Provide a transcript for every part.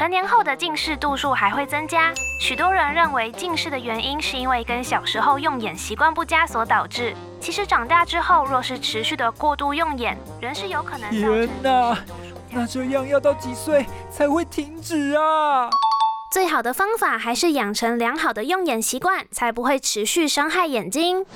成年后的近视度数还会增加，许多人认为近视的原因是因为跟小时候用眼习惯不佳所导致。其实长大之后，若是持续的过度用眼，人是有可能造天成哪，那这样要到几岁才会停止啊？最好的方法还是养成良好的用眼习惯，才不会持续伤害眼睛。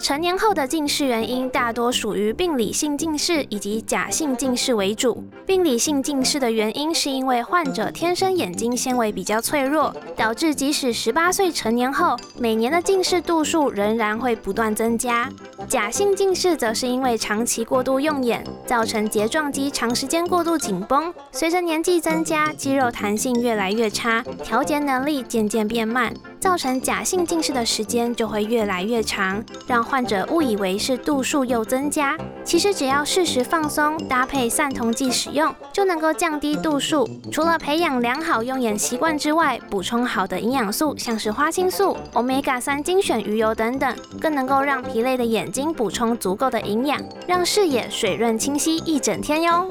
成年后的近视原因大多属于病理性近视以及假性近视为主。病理性近视的原因是因为患者天生眼睛纤维比较脆弱，导致即使十八岁成年后，每年的近视度数仍然会不断增加。假性近视则是因为长期过度用眼，造成睫状肌长时间过度紧绷，随着年纪增加，肌肉弹性越来越差，调节能力渐渐变慢，造成假性近视的时间就会越来越长，让患者误以为是度数又增加。其实只要适时放松，搭配散瞳剂使用，就能够降低度数。除了培养良好用眼习惯之外，补充好的营养素，像是花青素、Omega 三精选鱼油等等，更能够让疲累的眼睛补充足够的营养，让视野水润清晰一整天哟。